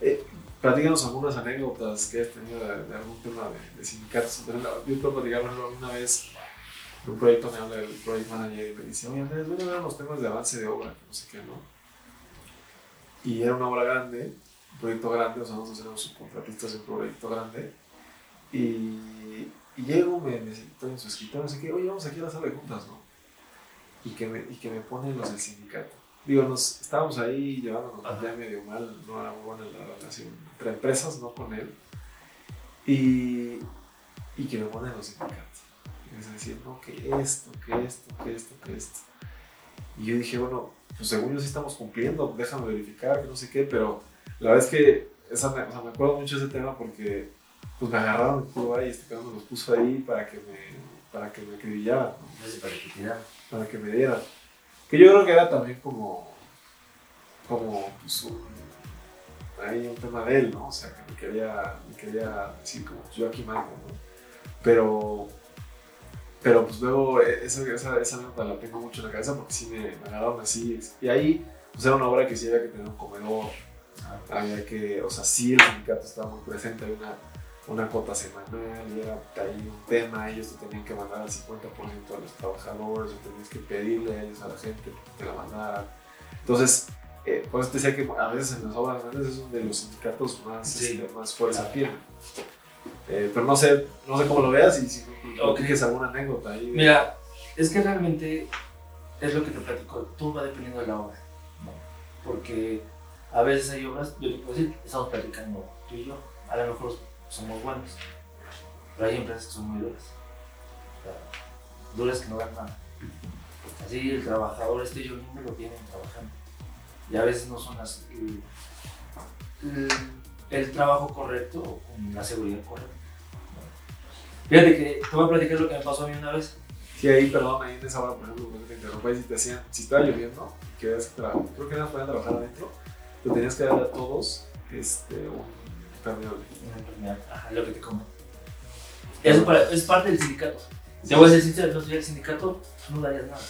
eh, platícanos algunas anécdotas que has tenido de, algún tema de, de sindicatos. Yo puedo platicar, por ejemplo, una vez en un proyecto me habla el project manager y me dice, oye Andrés, ven a ver los temas de avance de obra, no sé qué, ¿no? Y era una obra grande, un proyecto grande, o sea, nosotros éramos subcontratistas de un proyecto grande. Y, y llego, me, me siento en su escritorio, sé qué, oye, vamos aquí a la sala de juntas, ¿no? Y que me, y que me ponen los del sindicato. Digo, nos estábamos ahí llevándonos ya medio mal, no era muy buena la relación entre empresas, no con él. Y, y que me ponen los sindicatos. Y me decir, no, que esto, que esto, que esto, que esto. Y yo dije, bueno, pues según yo sí estamos cumpliendo, déjame verificar, que no sé qué, pero la verdad es que esa, me- o sea, me acuerdo mucho de ese tema porque pues me agarraron el curva y este cabrón me los puso ahí para que me, para que me acribillaran, ¿no? Para tirar. para que me dieran. Que yo creo que era también como, como pues, un, ahí un tema de él, ¿no? O sea, que me quería, me quería decir como yo aquí mando, ¿no? Pero, pero pues luego eh, esa, esa, esa anécdota la tengo mucho en la cabeza porque sí me, me agarraron así. Y ahí pues era una obra que sí había que tener un comedor, Ah, había que, o sea, sí el sindicato estaba muy presente, había una, una cuota semanal y era ahí un tema, ellos te tenían que mandar al 50% a los trabajadores, o tenías que pedirle a ellos, a la gente, que te la mandaran. Entonces, eh, por eso te decía que a veces en las obras grandes es donde los sindicatos más, Sí. este, más fuerza tienen. Eh, pero no sé, no sé cómo lo veas y si Ok. tienes alguna anécdota ahí. Mira, es que realmente es lo que te platico, todo va dependiendo de la obra. Porque a veces hay obras, yo te puedo decir, estamos platicando tú y yo, a lo mejor somos buenos, pero hay empresas que son muy duras. Duras que no dan nada. Así el trabajador este yo mismo lo tienen trabajando. Y a veces no son las, el, trabajo correcto o con la seguridad correcta. ¿no? Fíjate que te voy a platicar lo que me pasó a mí una vez. Sí, ahí, perdón, ahí en esa hora, por ejemplo, cuando te interrumpí, si te hacían, si estaba lloviendo, que creo que más podían trabajar adentro, te tenías que dar a todos este, impermeable. Una enfermedad, ajá, lo que te comento. Eso para- es parte del sindicato. Te voy a decir sincero, no sería el sindicato, no darías nada.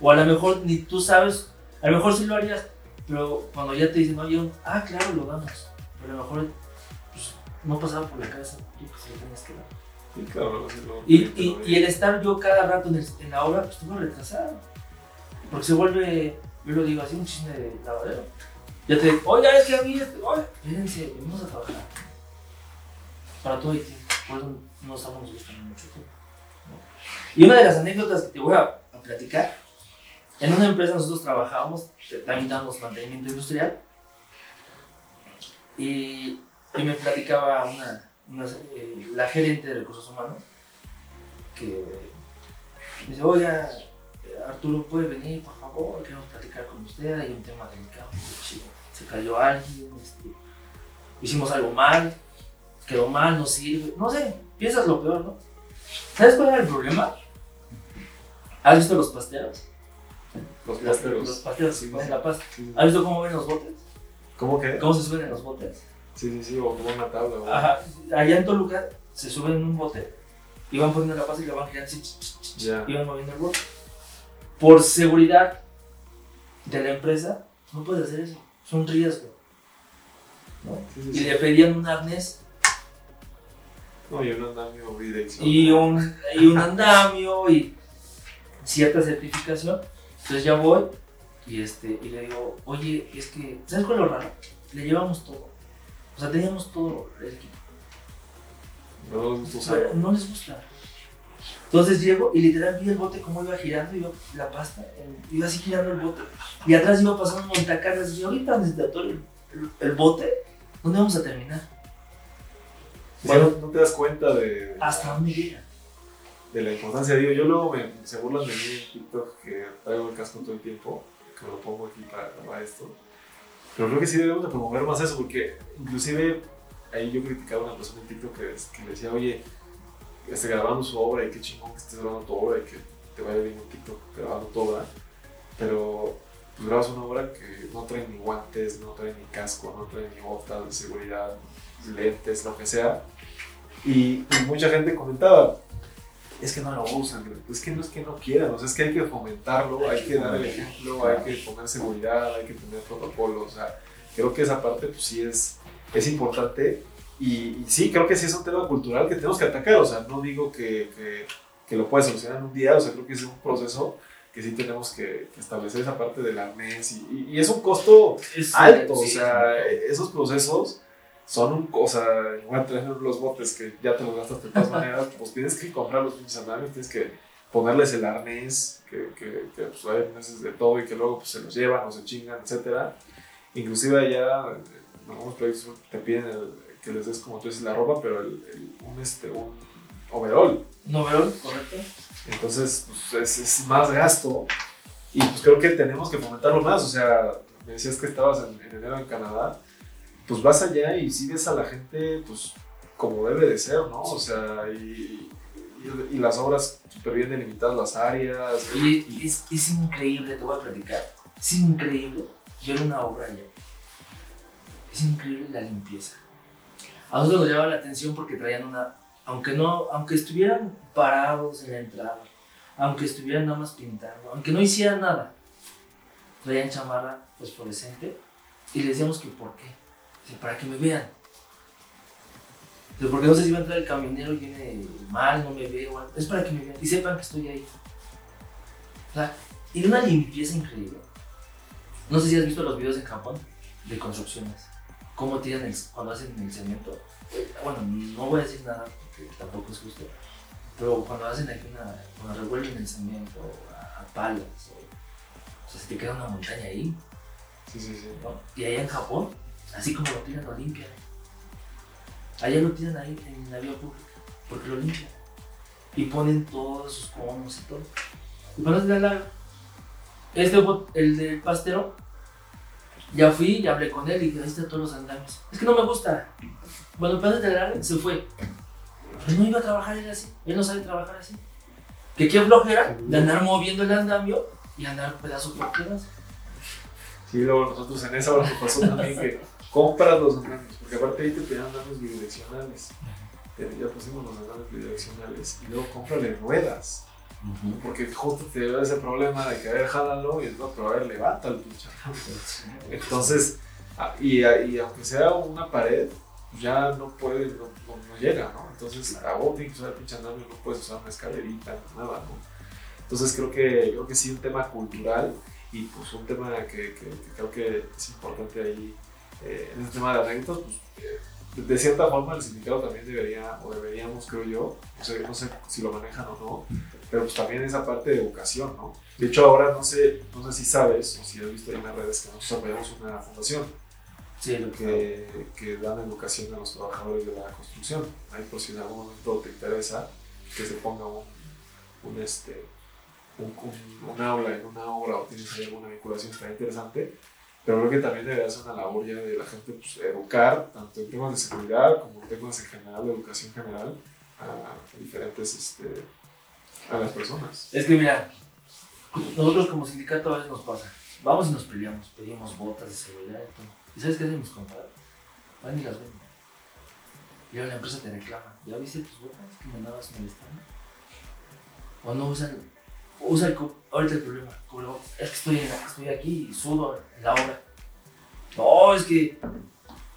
O a lo mejor ni tú sabes, a lo mejor sí lo harías, pero cuando ya te dicen, oye, ah, claro, lo damos. Pero a lo mejor pues, no pasaba por la cabeza, tú pues lo tenías que dar. Sí, claro, Y, lo- y, y el estar yo cada rato en, el- en la obra, pues tengo retrasado. Porque se vuelve, yo lo digo así, un chisme de lavadero. Ya te digo, oiga, es que a mí, oye, espérense, vamos a trabajar. Para todo tiempo, por eso no estamos gustando mucho. ¿no? Y una de las anécdotas que te voy a, platicar, en una empresa nosotros trabajábamos, también damos mantenimiento industrial, y, y me platicaba una, eh, la gerente de recursos humanos, que me dice, oiga, eh, Arturo, ¿puede venir, por favor? Queremos platicar con usted, hay un tema delicado. Qué chido. Se cayó alguien, este, hicimos algo mal, quedó mal, no sirve, no sé, piensas lo peor, ¿no? ¿Sabes cuál era el problema? ¿Has visto los pasteros? Los pasteros. los pasteros Sí, sí. la. Sí, sí. ¿Has visto cómo ven los botes? ¿Cómo que? ¿Cómo se suben en los botes? Sí, sí, sí, o como una tabla. o- Ajá, allá en Toluca se suben en un bote y van poniendo la pasta y la van girando así, ch, ch, ch, ch, Ya. y van moviendo el bote. Por seguridad de la empresa, no puedes hacer eso, es un riesgo. ¿no? Sí, sí, Y le pedían un arnés No, y un andamio bidireccional. y un, y un andamio y cierta certificación. Entonces ya voy y, este, y le digo, oye, es que, ¿sabes cuál es lo raro? Le llevamos todo. O sea, teníamos todo el equipo. No les gusta Pero usar. no les gusta. Entonces llego y literal vi el bote como iba girando y yo, la pasta, el- iba así girando el bote. Y atrás iba pasando montacargas y yo, ahorita el, el- el bote, ¿dónde vamos a terminar? Bueno, no te das cuenta de, Hasta dónde llega. de la importancia. Digo, yo luego me, se burlan de mí en TikTok que traigo el casco todo el tiempo, que me lo pongo aquí para grabar esto. Pero creo que sí debemos de promover más eso, porque inclusive ahí yo criticaba a una persona en TikTok que, que le decía, oye, esté grabando su obra y qué chingón que estés grabando tu obra y que te vaya bien en TikTok grabando tu obra. Pero pues grabas una obra que no trae ni guantes, no trae ni casco, no trae ni botas de seguridad, lentes, lo que sea. Y, y mucha gente comentaba, es que no lo usan, es que no es que no quieran, o sea, es que hay que fomentarlo, hay que dar el ejemplo, hay que poner seguridad, hay que tener protocolos, o sea, creo que esa parte pues sí es, es importante y, y sí, creo que sí es un tema cultural que tenemos que atacar, o sea, no digo que, que, que lo puedes solucionar en un día, o sea, creo que es un proceso que sí tenemos que, que establecer esa parte del arnés y, y- y es un costo Es, alto, sí, o sea, esos procesos son un, o sea, igual traer los botes que ya te los gastas de todas maneras, pues tienes que comprar los pinches andamios, tienes que ponerles el arnés, que, que, que pues, hay arneses de todo y que luego pues, se los llevan o se chingan, etcétera. Inclusive allá en algunos proyectos te piden el- que les des como tú dices la ropa, pero el, el- un, este, un overall. ¿Un overall, correcto? Entonces, pues, es, es más gasto. Y pues creo que tenemos que fomentarlo más. O sea, me decías que estabas en, en enero en Canadá. Pues vas allá y sí ves a la gente, pues, como debe de ser, ¿no? O sea, y, y, y las obras súper bien delimitadas, las áreas. Oye, es, es increíble, te voy a platicar. Es increíble ver una obra allá. Es increíble la limpieza. A nosotros nos llamaba la atención porque traían una. Aunque no, aunque estuvieran parados en la entrada, aunque estuvieran nada más pintando, aunque no hicieran nada, traían chamarra fosforescente y le decíamos que por qué. Dice, para que me vean. Dice, porque no sé si va a entrar el camionero viene mal, no me ve, o algo. es para que me vean y sepan que estoy ahí. O sea, y una limpieza increíble. No sé si has visto los videos en Japón de construcciones. Cómo tiran el, cuando hacen el cemento. Bueno, no voy a decir nada porque tampoco es justo. Pero cuando hacen aquí una. Cuando revuelven el cemento a, a palos. O, o sea, se te queda una montaña ahí. Sí, sí, sí. ¿no? Y allá en Japón, así como lo tiran, lo limpian. Allá lo tiran ahí en la vía pública, porque lo limpian. Y ponen todos sus conos y todo. Y cuando se la este el del pastero, ya fui y hablé con él y dije, todos los andamios. Es que no me gusta. Bueno, el de la se fue. Pero no iba a trabajar él así, él no sabe trabajar así. Que qué flojera de andar moviendo el andamio y andar pedazo por pedazo. Sí, luego nosotros en esa hora nos pasó también que compras los andamios, porque aparte ahí te pedían andamios bidireccionales. ya pusimos los andares bidireccionales y luego cómprale ruedas. Porque justo te dio ese problema de que, a ver, jálalo y no, pero a ver, levanta el pinche Entonces, ah, y, y, aunque sea una pared, ya no puede, no, no, llega, ¿no? Entonces, a vos tienes que usar el pinche andamio, no puedes usar una escalerita, nada, ¿no? Entonces, creo que, creo que sí, un tema cultural y pues un tema que, que, creo que es importante ahí, eh, en el tema de las pues. Eh, de cierta forma el sindicato también debería, o deberíamos, creo yo, no sé, no sé si lo manejan o no, pero pues también esa parte de educación, ¿no? De hecho, ahora no sé, no sé si sabes o si has visto en las redes que nosotros apoyamos una fundación sí, lo que, que dan educación a los trabajadores de la construcción. Ahí por si en algún momento te interesa que se ponga un, un este, un, un, aula en una obra o tienes ahí alguna vinculación, está interesante pero creo que también debería ser una labor ya de la gente pues, educar, tanto en temas de seguridad como en temas en general, de educación general, a diferentes, este, a las personas. Es que mira, nosotros como sindicato a veces nos pasa, vamos y nos peleamos, pedimos botas de seguridad y todo. ¿Y sabes qué hacemos, compadre? Van y las venden. Y ahora la empresa te reclama, ¿ya viste tus botas que me andabas molestando? O no usan usa el ahorita el problema, es que estoy, estoy aquí y sudo en la obra. No, es que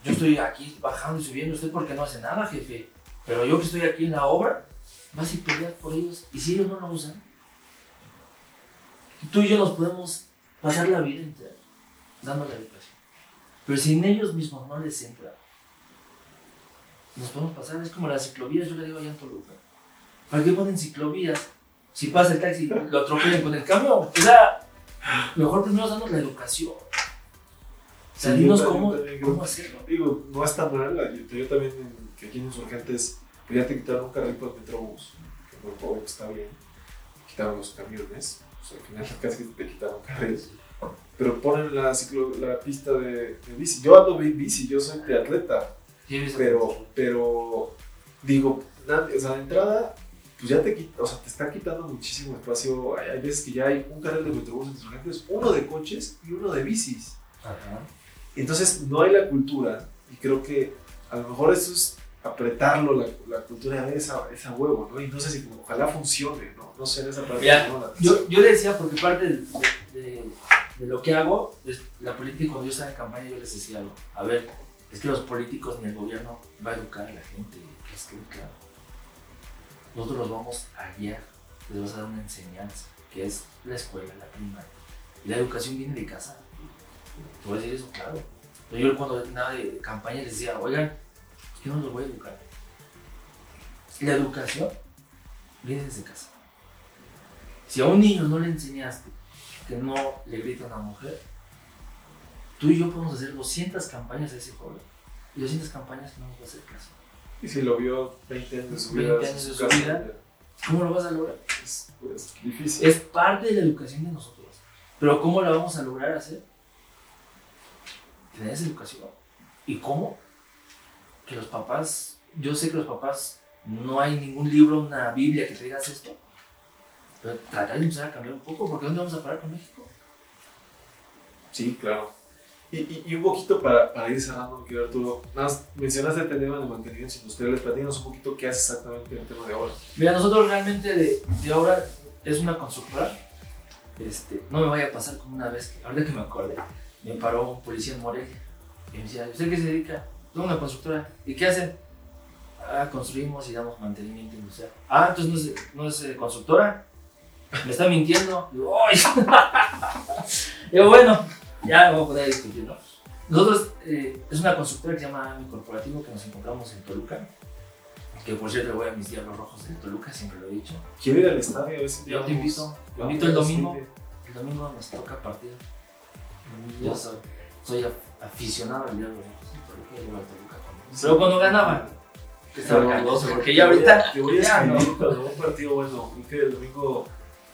yo estoy aquí bajando y subiendo, usted porque no hace nada, jefe. Pero yo que estoy aquí en la obra, vas a pelear por ellos. Y si ellos no lo usan, tú y yo nos podemos pasar la vida entera dando la educación. Pero si ellos mismos no les entra, nos podemos pasar. Es como las ciclovías, yo le digo allá en Toluca. ¿Para qué ponen ciclovías si pasa el taxi, lo atropellan con el camión. O sea, mejor primero damos la educación. Sea, dinos cómo, cómo hacerlo. Digo, no está mal. Yo, también, que aquí en Insurgentes, pues ya te quitaron un carril para el Metrobús, que por favor está bien. Quitaron los camiones, o sea, al final (laughs) casi te quitaron carriles. Pero ponen la, ciclo, la pista de, de bici. Yo ando en bici, yo soy de atleta. pero, pero, digo, o sea, de entrada pues ya te, o sea, te está quitando muchísimo espacio. Hay, veces que ya hay un carril de metrobús entre uno de coches y uno de bicis. Ajá. Entonces no hay la cultura y creo que a lo mejor eso es apretarlo, la, la cultura de esa, esa huevo, ¿no? Y no sé si ojalá funcione, ¿no? No sé en esa parte. yo, yo decía, porque parte de, de, de, lo que hago, es la política, cuando yo estaba en campaña, yo les decía algo. A ver, es que los políticos ni el gobierno va a educar a la gente, es que claro nosotros los vamos a guiar, les vamos a dar una enseñanza, que es la escuela, la primaria. Y la educación viene de casa. Te voy a decir eso, claro. Yo cuando nada de campaña les decía, oigan, yo no los voy a educar. La educación viene desde casa. Si a un niño no le enseñaste que no le grita a una mujer, tú y yo podemos hacer 200 campañas a ese joven y 200 campañas no nos va a hacer caso. Y si lo vio 20 años de su vida, años de su vida ¿cómo lo vas a lograr? Es pues, difícil. Es parte de la educación de nosotros. Pero ¿cómo la vamos a lograr hacer? Tener esa educación. ¿Y cómo? Que los papás, yo sé que los papás, no hay ningún libro, una Biblia que te digas esto. Pero tratar de empezar a cambiar un poco, porque ¿dónde vamos a parar con México? Sí, claro. Y, un poquito para, ir cerrando, mi Arturo, nada más mencionaste el tema de mantenimientos industriales, platícanos un poquito qué hace exactamente el tema de obra. Mira, nosotros realmente de, de obra es una constructora, este, no me vaya a pasar como una vez, ahorita que me acordé, me paró un policía en Morelia y me decía, ¿usted qué se dedica? Tengo una constructora, ¿y qué hacen? Ah, construimos y damos mantenimiento industrial. Ah, entonces no es, no es eh, constructora, me está mintiendo. Digo, ¡ay! (laughs) bueno, ya vamos a poder discutir, ¿no? Nosotros, eh, es una constructora que se llama Mi Corporativo, que nos encontramos en Toluca. Que por cierto, le voy a mis Diablos Rojos de Toluca, siempre lo he dicho. Quiero ir al estadio. Ese Yo te invito. Te invito el domingo. El domingo nos toca partido. Yo soy, soy aficionado al Diablo Rojos de Toluca. Yo voy a Toluca con Pero cuando ganaban, estaba cargoso, porque ya ahorita. Te voy a escribir cuando un partido bueno. Y que el domingo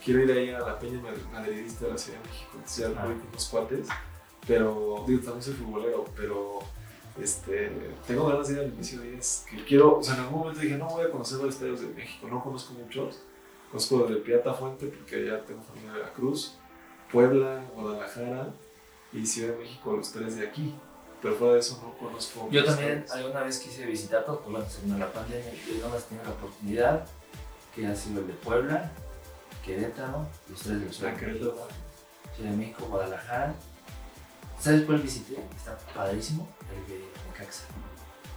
quiero ir ahí a la Peña Madridista de la Ciudad de México, entonces ya voy con unos cuates, pero digo, también soy futbolero, pero este, tengo ganas de ir al inicio de días, que quiero, o sea, en algún momento dije, no voy a conocer los estadios de México, no conozco muchos, conozco los de Piata Fuente, porque ya tengo familia de Veracruz, Puebla, Guadalajara y Ciudad de México, los tres de aquí. pero fuera de eso no conozco. Yo también alguna vez quise visitar todos, pues según la pandemia, yo nada más tenía la oportunidad, que ha sido el de Puebla, Querétaro, los tres de Ciudad de. México, Guadalajara. ¿Sabes cuál visité? Está padrísimo, el de Necaxa.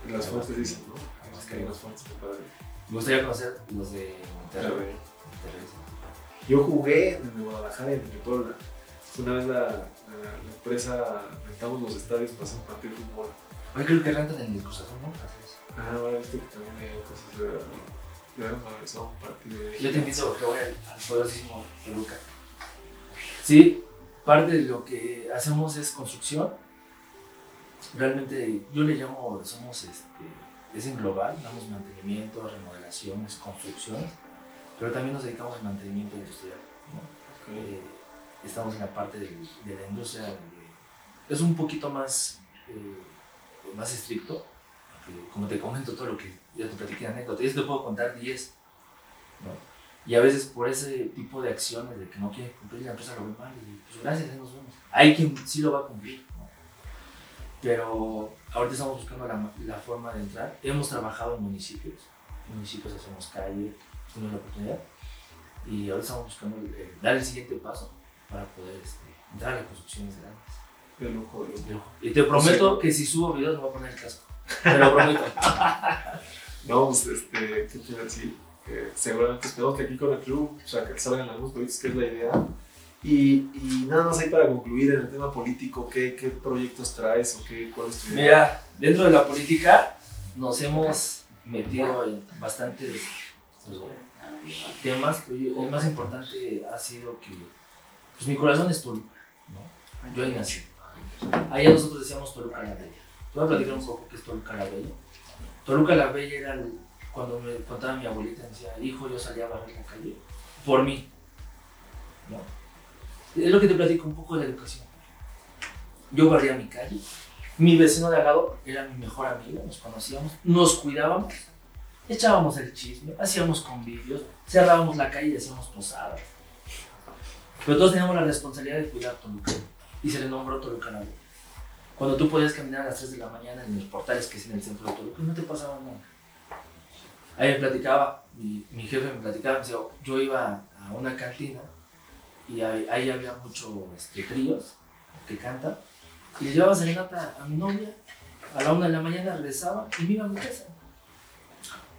Las fuentes dicen, ¿no? Es que hay unas fuentes muy padres. Me gustaría conocer los de Monterrey. Yo jugué en Guadalajara y en Puebla. Una vez la, la, la empresa rentamos los estadios para hacer un partido de fútbol. Hoy creo que rentan en el Cruz Azul, ¿no? Ah, ahora viste que también hay cosas de. De haber organizado un partido de. Yo te invito a que voy al, al poderosísimo Toluca. Sí, parte de lo que hacemos es construcción. Realmente yo le llamo, somos, este, es en global, damos mantenimiento, remodelaciones, construcciones, pero también nos dedicamos al mantenimiento industrial. ¿no? Eh, estamos en la parte del- de, la industria donde es un poquito más, eh, más estricto, como te comento todo lo que ya te platiqué anécdota, yo te puedo contar 10, ¿no? Y a veces por ese tipo de acciones de que no quieren cumplir, la empresa lo ve mal y pues gracias, ahí nos vemos. Hay quien sí lo va a cumplir, ¿no? Pero ahorita estamos buscando la, la forma de entrar. Hemos trabajado en municipios, municipios hacemos calle, tenemos la oportunidad. Y ahora estamos buscando eh, dar el siguiente paso para poder este, entrar a las construcciones grandes. De lujo, de lujo. Y te prometo que si subo videos me voy a poner el casco. Te lo prometo. (laughs) No, pues, este, ¿qué te iba a decir? Que seguramente esperamos que aquí con el club, o sea, que salgan algunos proyectos, que es la idea. Y, y nada más ahí para concluir en el tema político, ¿qué, qué proyectos traes o qué, cuál es tu idea? Mira, dentro de la política nos hemos metido en bastantes pues, temas. pero El más importante ha sido que pues, mi corazón es Toluca. ¿no? Yo ahí nací. Allá nosotros decíamos Toluca la Bella. Voy a platicar un poco qué es Toluca la Bella. Toluca la Bella era el- cuando me contaba mi abuelita, me decía, hijo, yo salía a barrer la calle por mí. Es lo que te platico un poco de la educación. Yo barría mi calle, mi vecino de al lado era mi mejor amigo, nos conocíamos, nos cuidábamos, echábamos el chisme, hacíamos convivios, cerrábamos la calle y hacíamos posadas. Pero todos teníamos la responsabilidad de cuidar Toluca y se le nombró Toluca la Bella. Cuando tú podías caminar a las 3 de la mañana en los portales que es en el centro de Toluca, no te pasaba nada. Ahí me platicaba, mi, mi jefe me platicaba, me decía, yo iba a una cantina y ahí, había muchos este, tríos que cantan y le llevaba serenata a mi novia, a la una de la mañana regresaba y me iba a mi casa.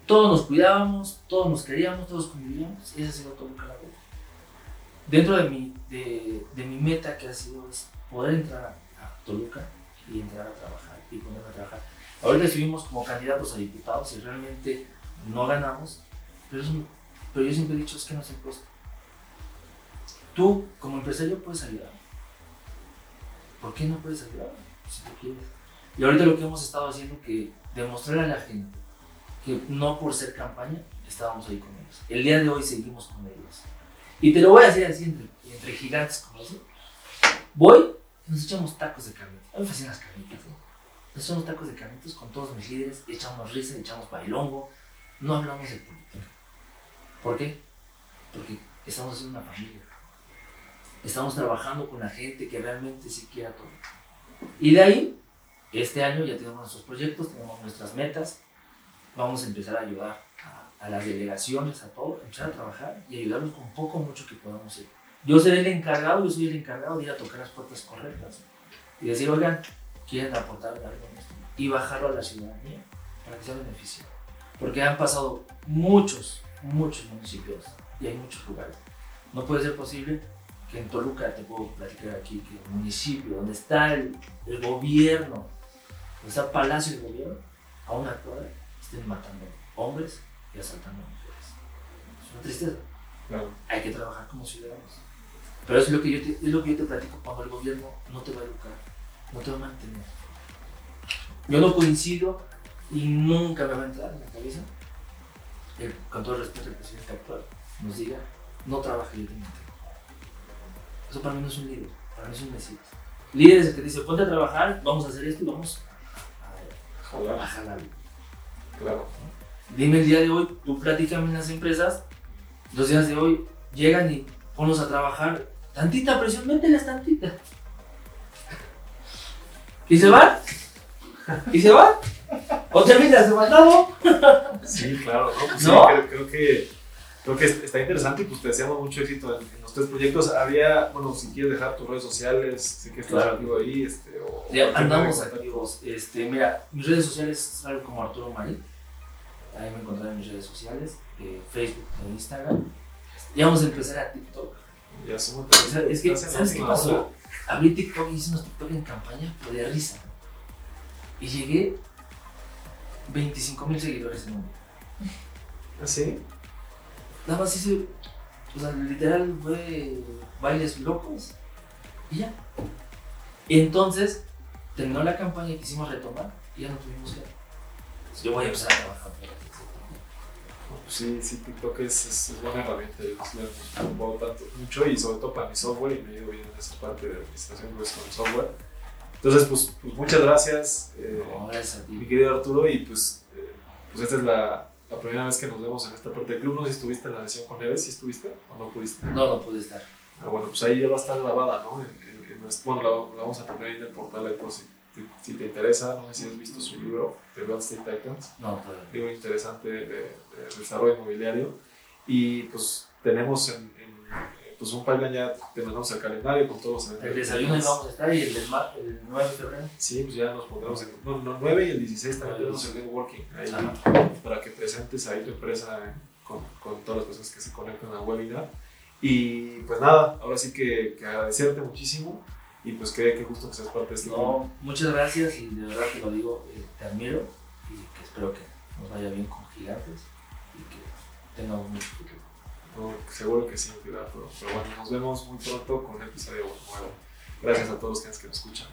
Todos nos cuidábamos, todos nos queríamos, todos convivíamos, y ese ha sido todo un calabro. Dentro de mi, de, de mi meta que ha sido es poder entrar a, a Toluca y entrar a trabajar y ponerme a trabajar. Ahorita estuvimos como candidatos a diputados y realmente no ganamos, pero, yo siempre he dicho es que no es el costo. Tú como empresario puedes ayudar. ¿Por qué no puedes ayudar? Si tú quieres. Y ahorita lo que hemos estado haciendo es que demostrar a la gente que no por ser campaña estábamos ahí con ellos. El día de hoy seguimos con ellos. Y te lo voy a decir así entre, gigantes como eso. Voy nos echamos tacos de carnitas. A mí me fascinan las carnitas. ¿no? Nos echamos tacos de carnitas con todos mis líderes, echamos risa, echamos bailongo. No hablamos de política. ¿Por qué? Porque estamos haciendo una familia. Estamos trabajando con la gente que realmente sí quiera todo. Y de ahí, este año ya tenemos nuestros proyectos, tenemos nuestras metas. Vamos a empezar a ayudar a, las delegaciones, a todo, empezar a trabajar y ayudarlos con poco o mucho que podamos hacer. Yo seré el encargado, yo soy el encargado de ir a tocar las puertas correctas y decir, oigan, quieren aportar algo en esto y bajarlo a la ciudadanía para que sea beneficio. Porque han pasado muchos, muchos municipios y hay muchos lugares. No puede ser posible que en Toluca, te puedo platicar aquí, que el municipio donde está el, el gobierno, donde está el palacio del gobierno, a una cuadra estén matando hombres y asaltando mujeres. Es una tristeza. Claro. Hay que trabajar como ciudadanos. Pero es lo que yo te, es lo que yo te platico cuando el gobierno no te va a educar, no te va a mantener. Yo no coincido y nunca me va a entrar en la cabeza, el- con todo el respeto al presidente actual, nos diga, no trabaja yo te. Eso para mí no es un líder, para mí es un mesías. Líder es el que dice, ponte a trabajar, vamos a hacer esto y vamos a, a, a jalarlo. Claro. Dime el día de hoy, tú platícame en las empresas, los días de hoy llegan y ponlos a trabajar, tantita presión, mételes tantita. Y se van, y se va. O terminas de mandado. Sí, claro, ¿no? Pues sí, creo, creo que, creo que está interesante y pues te deseamos mucho éxito en, en los tres proyectos. Había, bueno, si quieres dejar tus redes sociales, sé que estás Claro. activo ahí, este, o Ya andamos activos. Este, mira, mis redes sociales salgo como Arturo Marí. Ahí me encontrarán en mis redes sociales, eh, Facebook e Instagram. Ya vamos a empezar a TikTok. Ya somos O sea, es que, ¿sabes qué pasó? Abrí TikTok y hice unos TikTok en campaña, pero de risa. Y llegué 25 mil seguidores en un día. ¿Ah, sí? Nada más hice, o sea, literal fue bailes locos y ya. Y entonces terminó la campaña y quisimos retomar y ya no tuvimos que. Yo voy a empezar a trabajar. por aquí. No, pues sí, sí, TikTok es, es, es buena herramienta. Yo la he tanto, mucho y sobre todo para mi software y me he ido bien en esa parte de administración pues, con el software. Entonces, pues, pues muchas gracias, eh, No, gracias a mi ti. querido Arturo, y pues, eh, pues esta es la, la primera vez que nos vemos en esta parte del club. No sé si estuviste en la sesión con Neves, si estuviste o no pudiste. No, no pude estar. Ah, bueno, pues ahí ya va a estar grabada, ¿no? En- en- en bueno, la, la vamos a poner ahí en el portal, por si, si- te interesa. No sé si has visto su libro, The Real Titans No, todavía. libro interesante de, de desarrollo inmobiliario. Y pues tenemos en, en, eh, pues un pipeline ya, te mandamos el calendario con todos los. El desayuno vamos a estar y el, del ma- el 9 de febrero. Sí, pues ya nos pondremos en. No, no, 9 y el 16 también tenemos el networking ahí Ajá. para que presentes ahí tu empresa eh, con, con todas las personas que se conectan al webinar. Y pues nada, ahora sí que, que agradecerte muchísimo y pues qué, qué gusto que seas parte de este. No, muchas gracias y de verdad te lo digo, eh, te admiro y que espero que nos vaya bien con Gigantes mucho seguro que sí, pero, pero bueno, nos vemos muy pronto con un episodio nuevo. Gracias a todos los que nos escuchan.